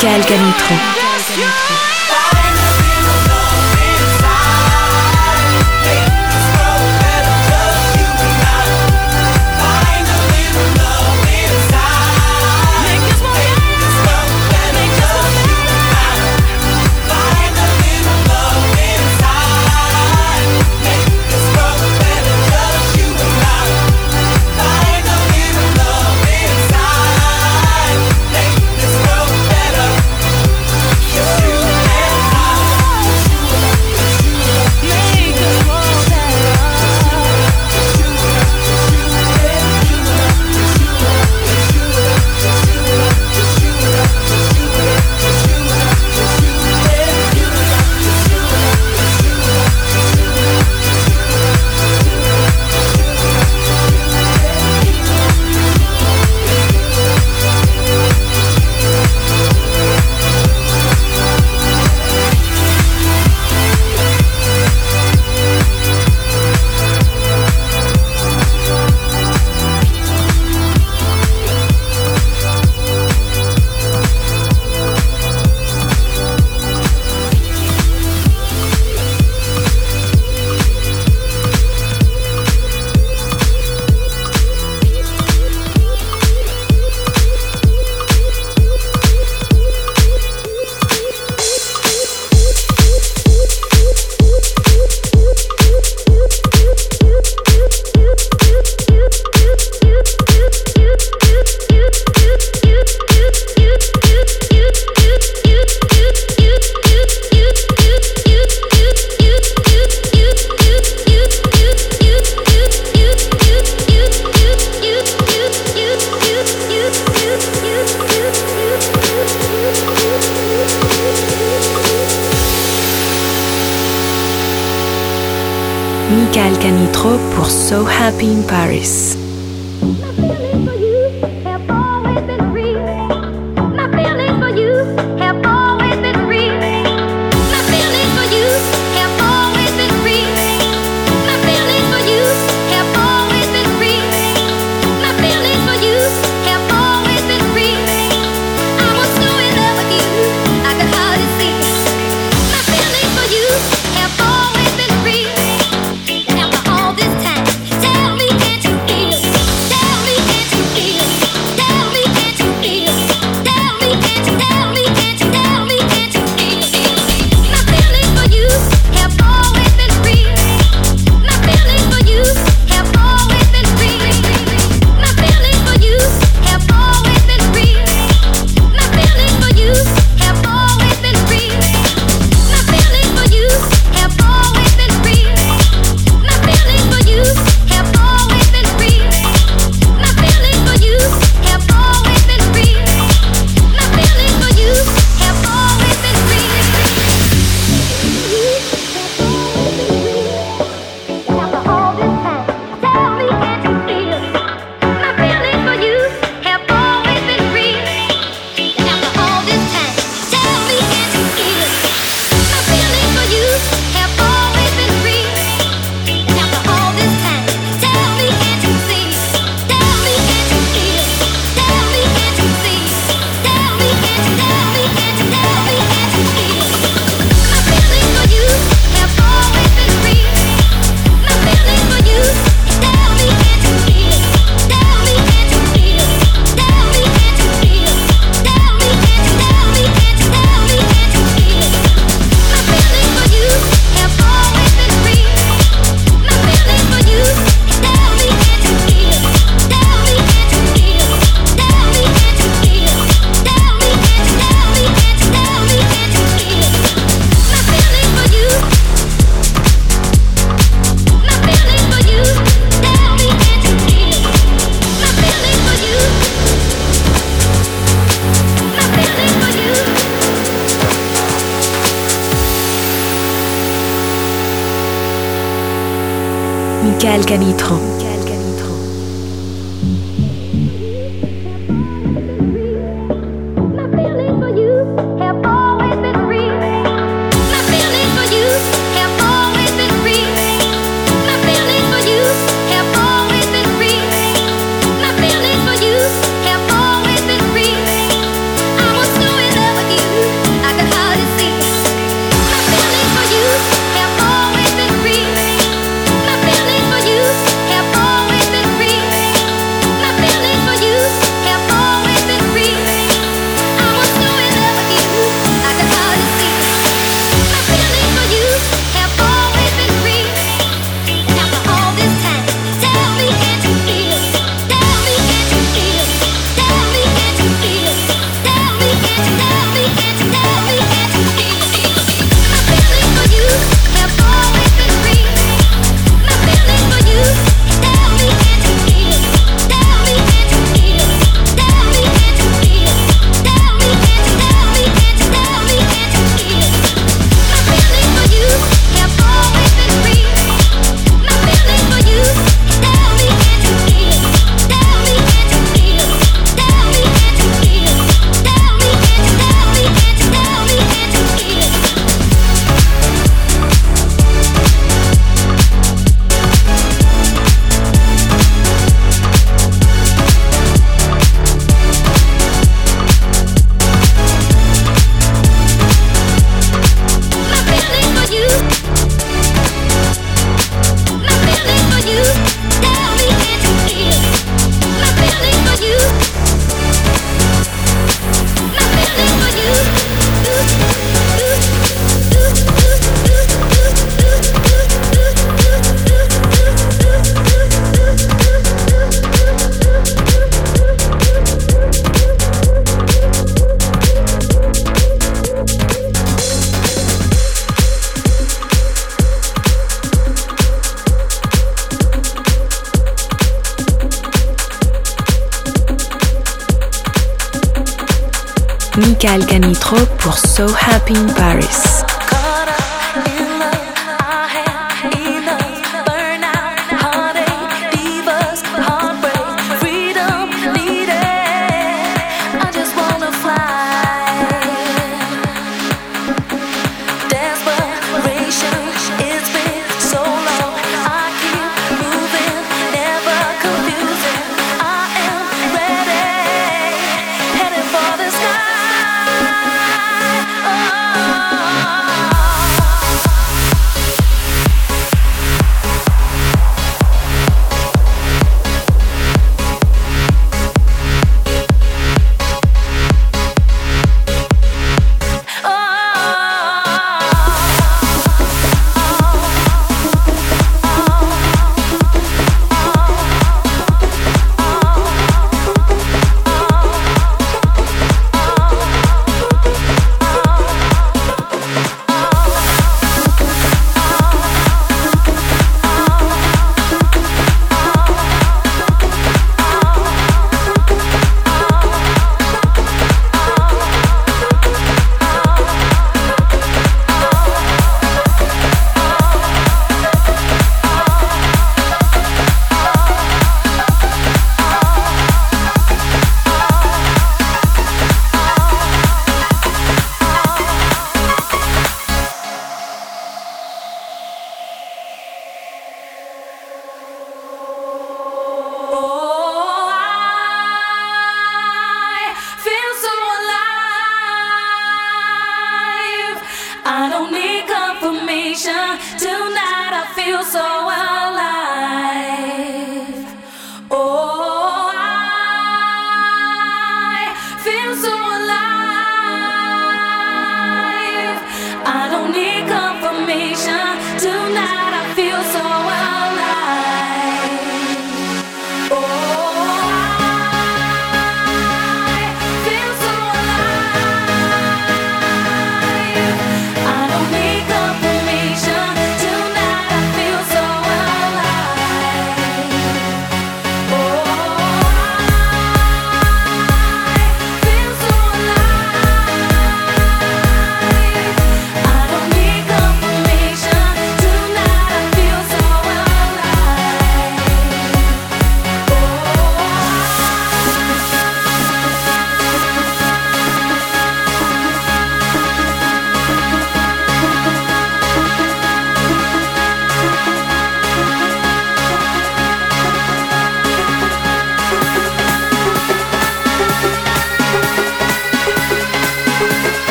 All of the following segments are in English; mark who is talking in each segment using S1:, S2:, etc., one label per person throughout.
S1: Michael.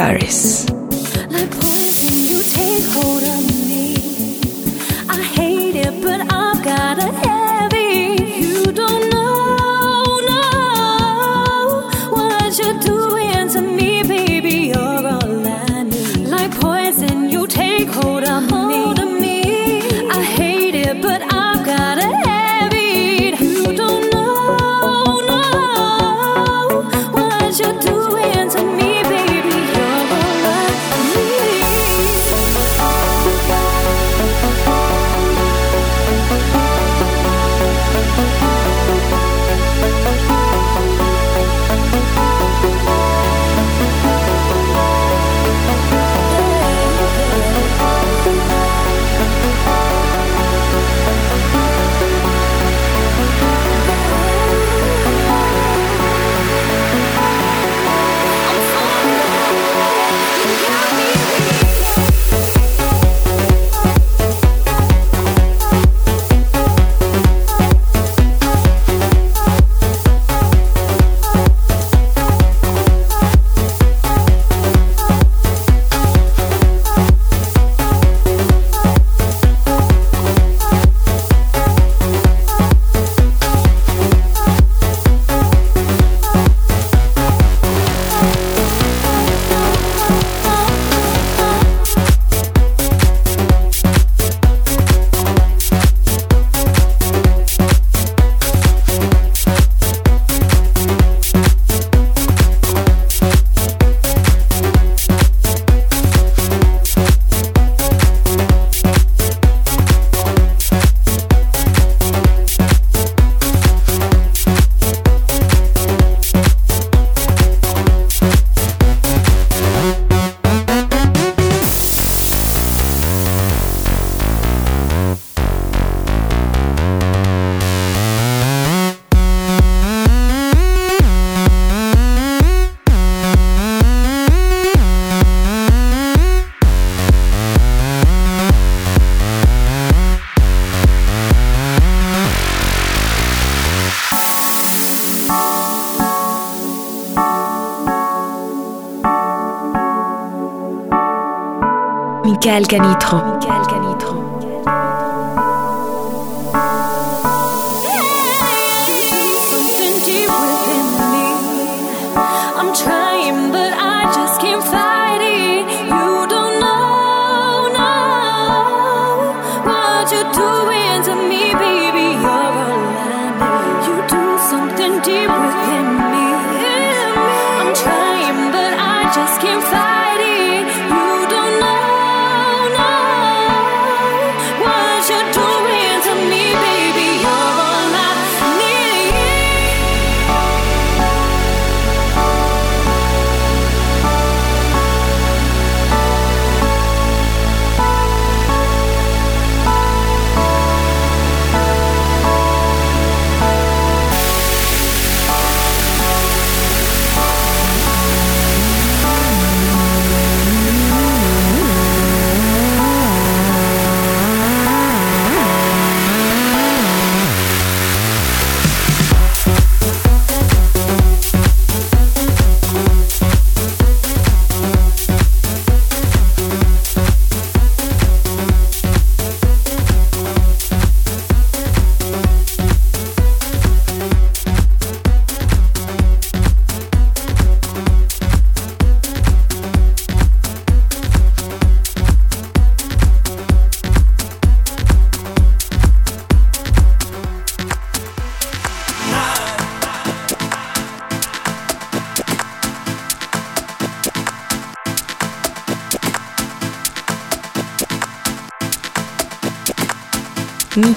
S1: Paris. Calcanitro.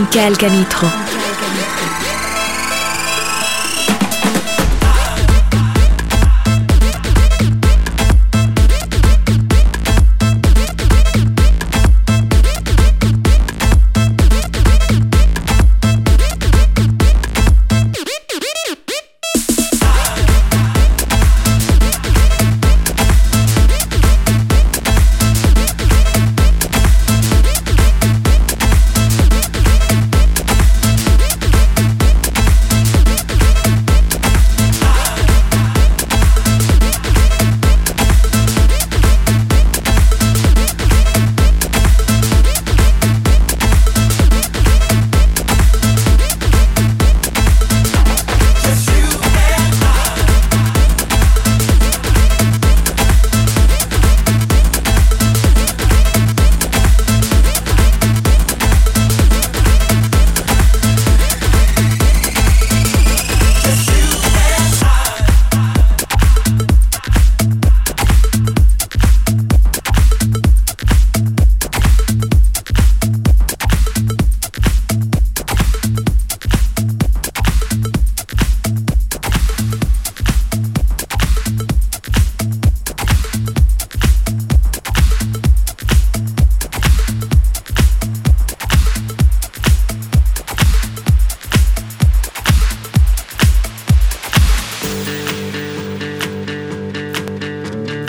S2: Michael Canitro.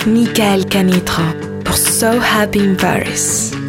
S2: Michael Canitro pour So Happy in Paris.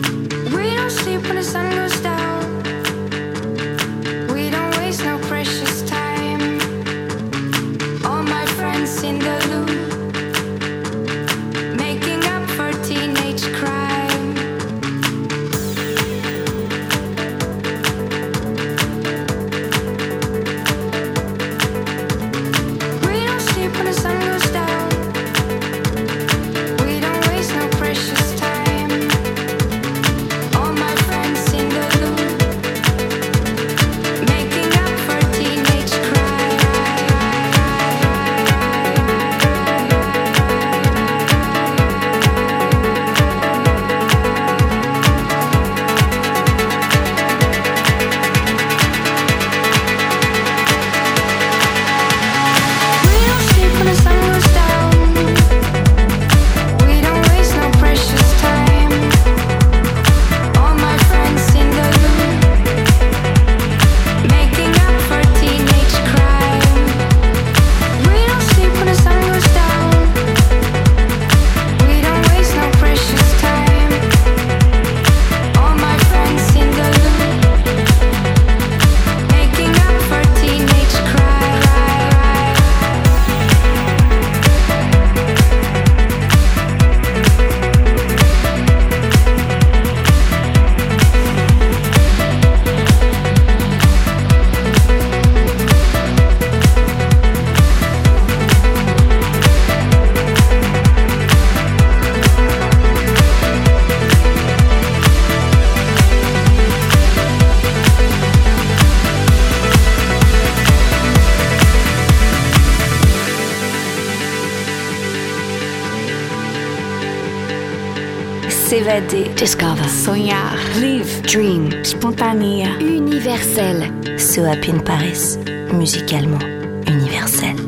S3: Discover.
S4: Sonhar.
S3: Live. Dream.
S4: Spontanea.
S3: Universel.
S5: So Happy in Paris. Musicalement universel.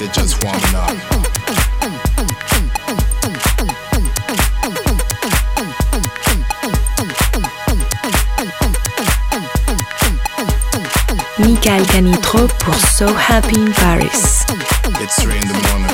S6: They're just warming up.
S1: Michael Canitrot pour So Happy in Paris.
S6: It's three in the morning.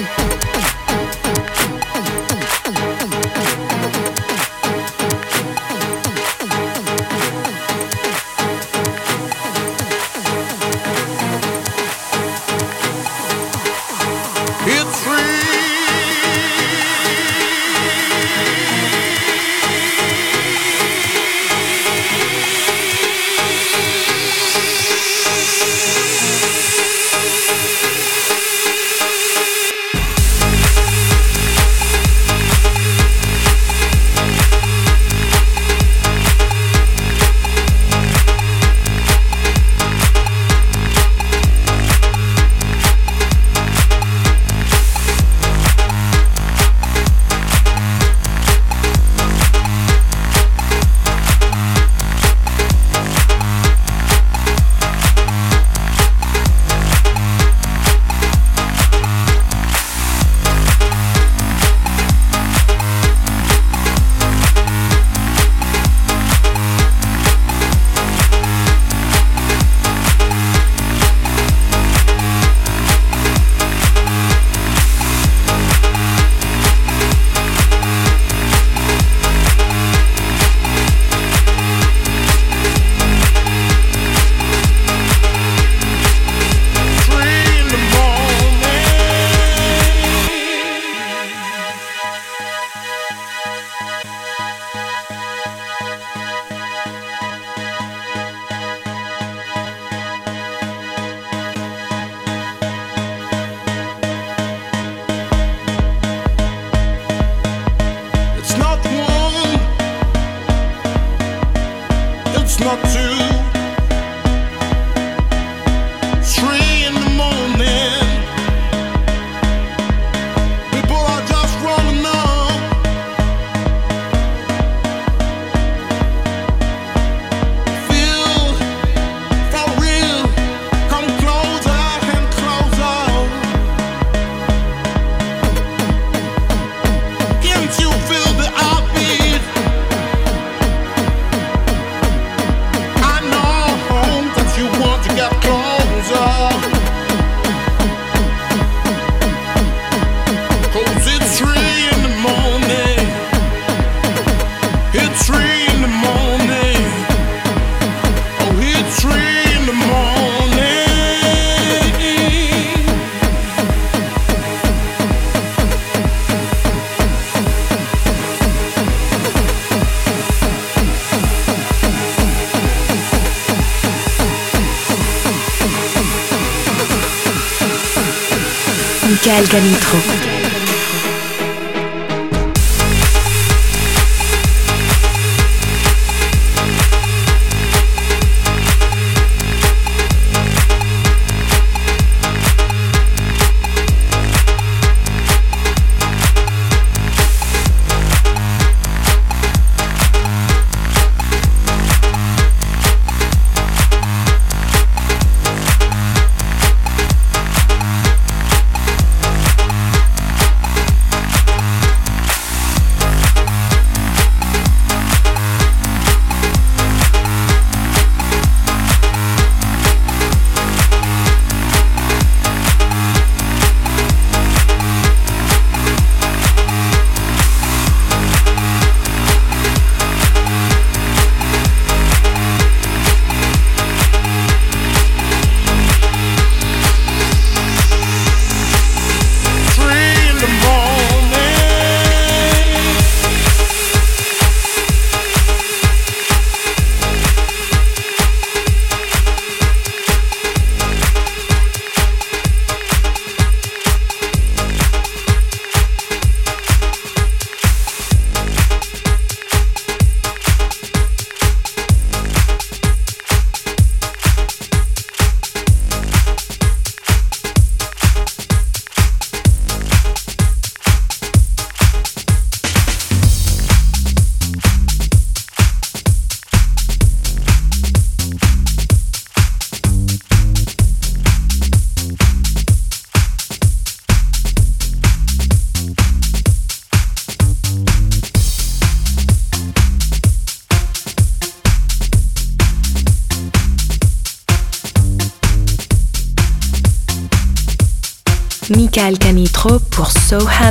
S2: Michael Canitrot.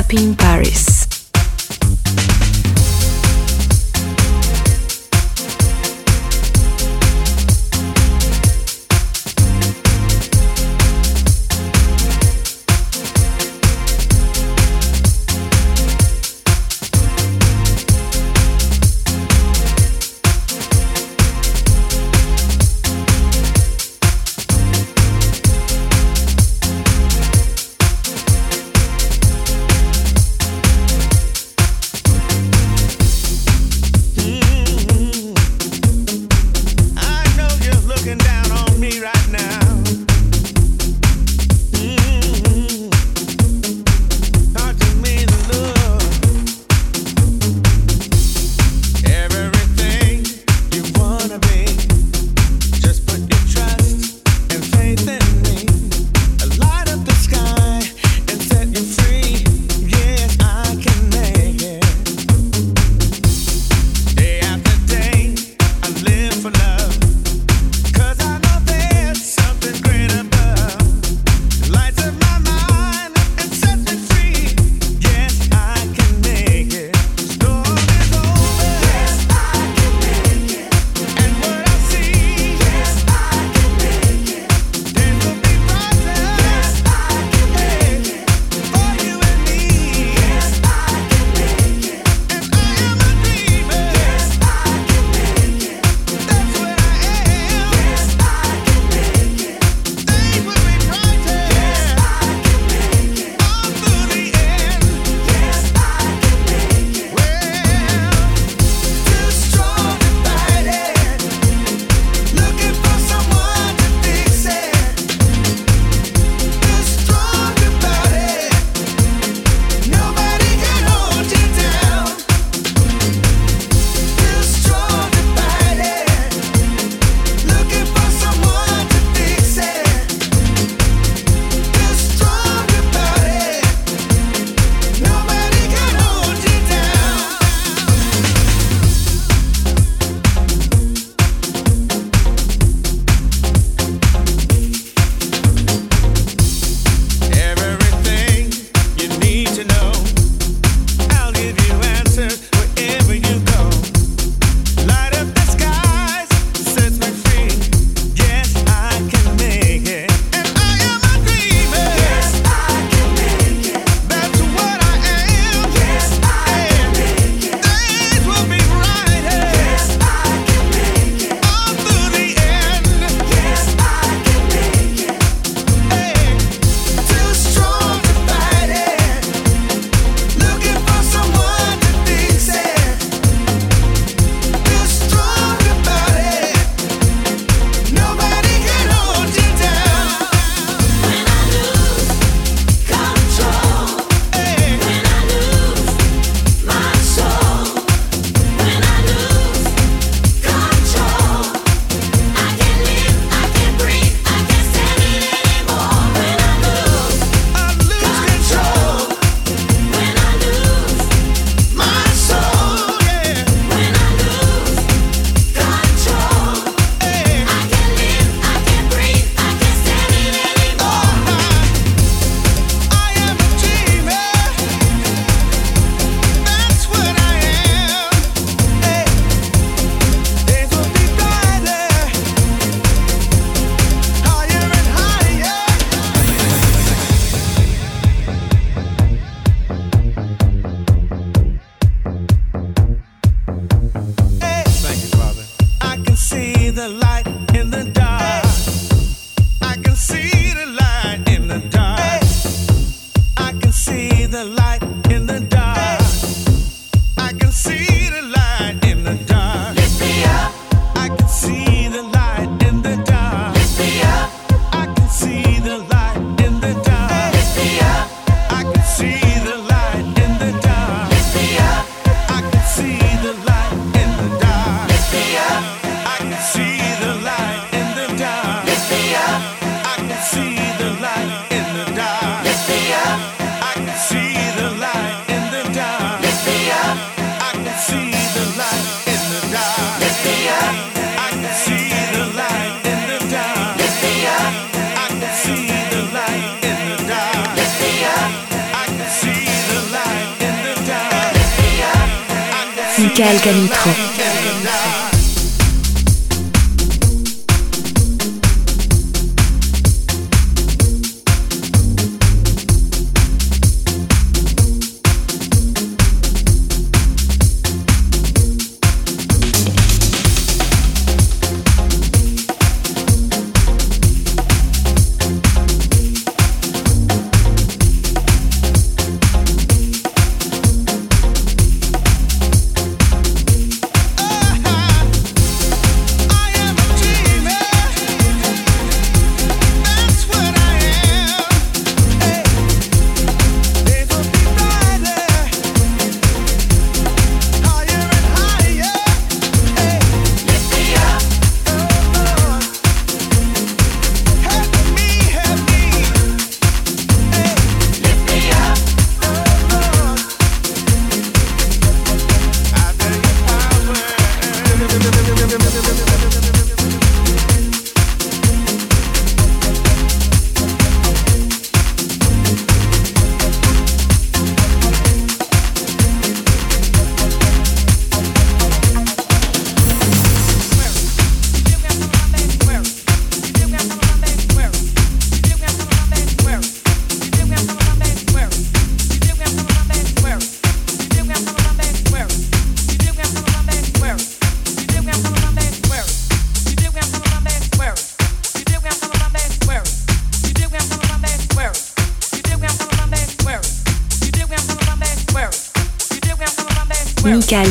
S2: So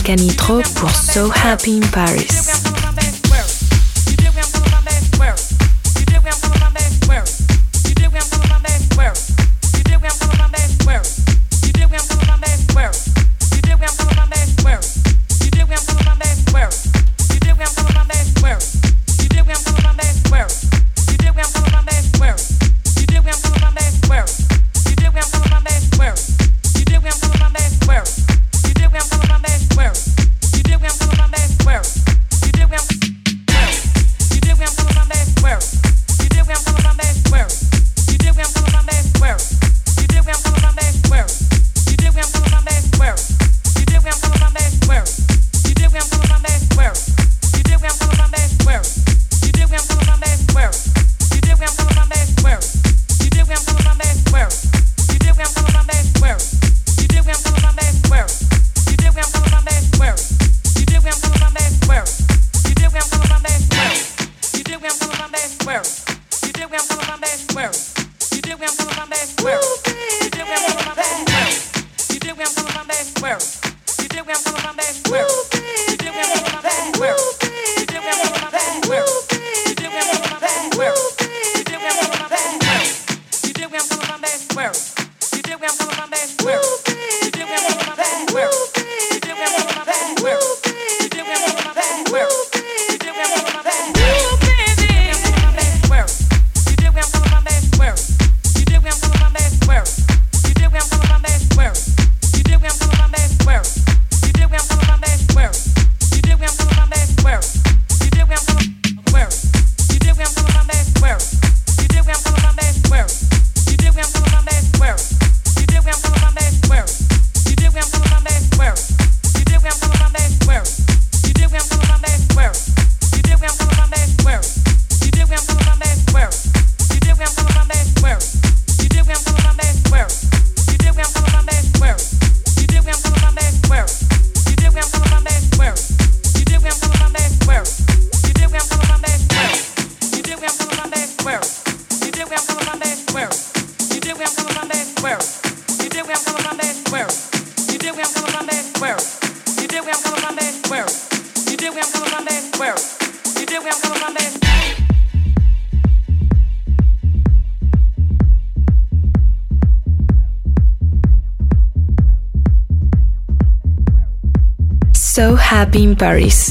S2: Michael Canitrot pour So Happy in Paris. Paris,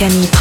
S5: Michael